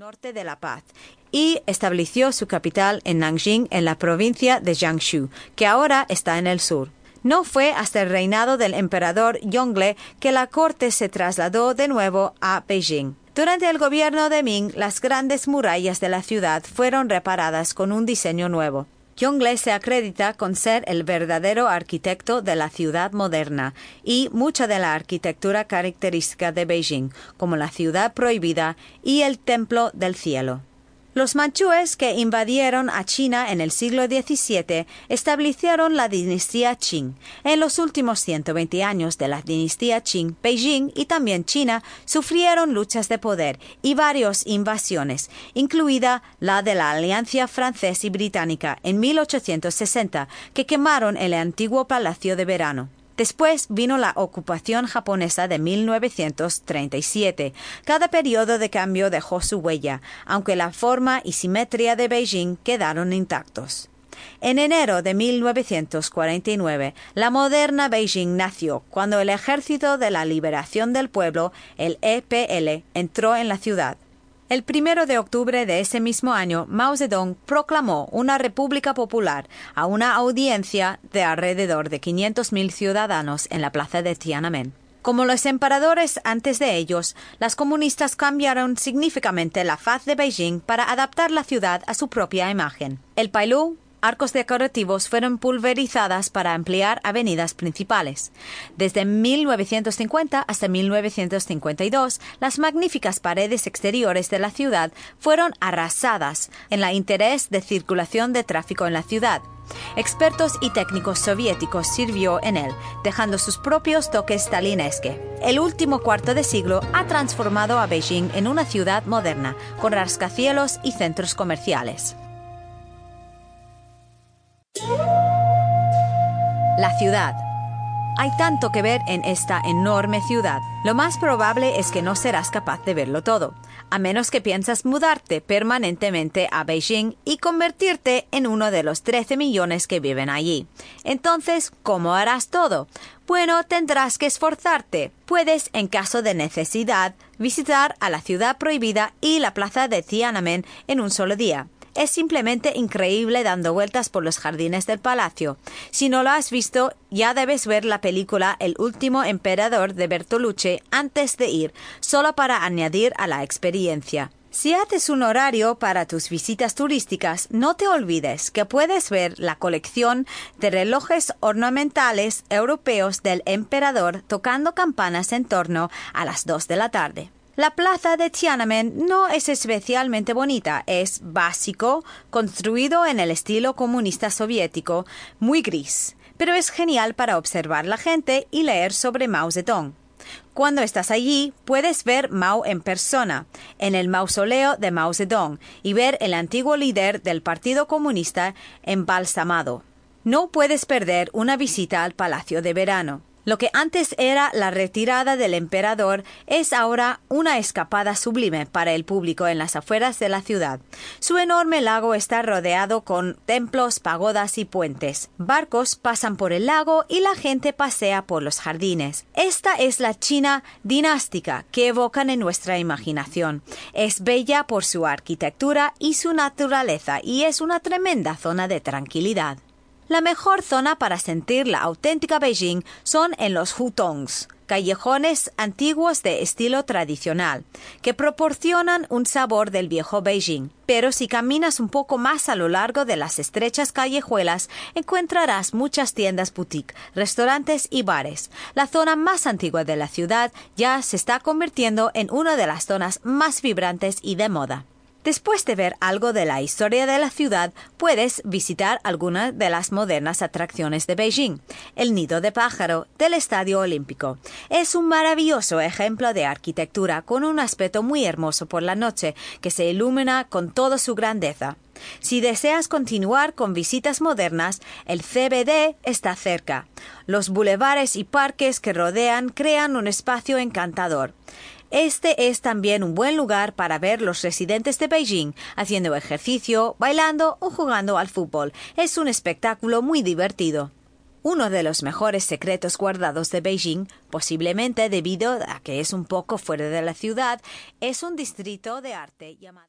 norte de La Paz, y estableció su capital en Nanjing, en la provincia de Jiangsu, que ahora está en el sur. No fue hasta el reinado del emperador Yongle que la corte se trasladó de nuevo a Beijing. Durante el gobierno de Ming, las grandes murallas de la ciudad fueron reparadas con un diseño nuevo. Yongle se acredita con ser el verdadero arquitecto de la ciudad moderna y mucha de la arquitectura característica de Beijing, como la ciudad prohibida y el templo del cielo. Los manchúes que invadieron a China en el siglo XVII establecieron la dinastía Qing. En los últimos 120 años de la dinastía Qing, Beijing y también China sufrieron luchas de poder y varias invasiones, incluida la de la Alianza Francesa y Británica en 1860, que quemaron el antiguo Palacio de Verano. Después vino la ocupación japonesa de 1937. Cada periodo de cambio dejó su huella, aunque la forma y simetría de Beijing quedaron intactos. En enero de 1949, la moderna Beijing nació cuando el Ejército de la Liberación del Pueblo, el EPL, entró en la ciudad. El primero de octubre de ese mismo año, Mao Zedong proclamó una república popular a una audiencia de alrededor de 500.000 ciudadanos en la plaza de Tiananmen. Como los emperadores antes de ellos, las comunistas cambiaron significativamente la faz de Beijing para adaptar la ciudad a su propia imagen. El Pailú arcos decorativos fueron pulverizadas para ampliar avenidas principales. Desde 1950 hasta 1952, las magníficas paredes exteriores de la ciudad fueron arrasadas en la interés de circulación de tráfico en la ciudad. Expertos y técnicos soviéticos sirvió en él, dejando sus propios toques stalinesque. El último cuarto de siglo ha transformado a Beijing en una ciudad moderna, con rascacielos y centros comerciales. La ciudad. Hay tanto que ver en esta enorme ciudad. Lo más probable es que no serás capaz de verlo todo, a menos que piensas mudarte permanentemente a Beijing y convertirte en uno de los 13 millones que viven allí. Entonces, ¿cómo harás todo? Bueno, tendrás que esforzarte. Puedes, en caso de necesidad, visitar a la ciudad prohibida y la plaza de Tiananmen en un solo día. Es simplemente increíble dando vueltas por los jardines del palacio. Si no lo has visto, ya debes ver la película El último emperador de Bertolucci antes de ir, solo para añadir a la experiencia. Si haces un horario para tus visitas turísticas, no te olvides que puedes ver la colección de relojes ornamentales europeos del emperador tocando campanas en torno a las 2 de la tarde. La plaza de Tiananmen no es especialmente bonita, es básico, construido en el estilo comunista soviético, muy gris, pero es genial para observar la gente y leer sobre Mao Zedong. Cuando estás allí, puedes ver Mao en persona, en el mausoleo de Mao Zedong, y ver el antiguo líder del Partido Comunista embalsamado. No puedes perder una visita al Palacio de Verano. Lo que antes era la retirada del emperador es ahora una escapada sublime para el público en las afueras de la ciudad. Su enorme lago está rodeado con templos, pagodas y puentes. Barcos pasan por el lago y la gente pasea por los jardines. Esta es la China dinástica que evocan en nuestra imaginación. Es bella por su arquitectura y su naturaleza y es una tremenda zona de tranquilidad. La mejor zona para sentir la auténtica Beijing son en los hutongs, callejones antiguos de estilo tradicional, que proporcionan un sabor del viejo Beijing. Pero si caminas un poco más a lo largo de las estrechas callejuelas, encontrarás muchas tiendas boutique, restaurantes y bares. La zona más antigua de la ciudad ya se está convirtiendo en una de las zonas más vibrantes y de moda. Después de ver algo de la historia de la ciudad, puedes visitar algunas de las modernas atracciones de Beijing. El nido de pájaro del Estadio Olímpico. Es un maravilloso ejemplo de arquitectura con un aspecto muy hermoso por la noche que se ilumina con toda su grandeza. Si deseas continuar con visitas modernas, el CBD está cerca. Los bulevares y parques que rodean crean un espacio encantador. Este es también un buen lugar para ver los residentes de Beijing haciendo ejercicio, bailando o jugando al fútbol. Es un espectáculo muy divertido. Uno de los mejores secretos guardados de Beijing, posiblemente debido a que es un poco fuera de la ciudad, es un distrito de arte llamado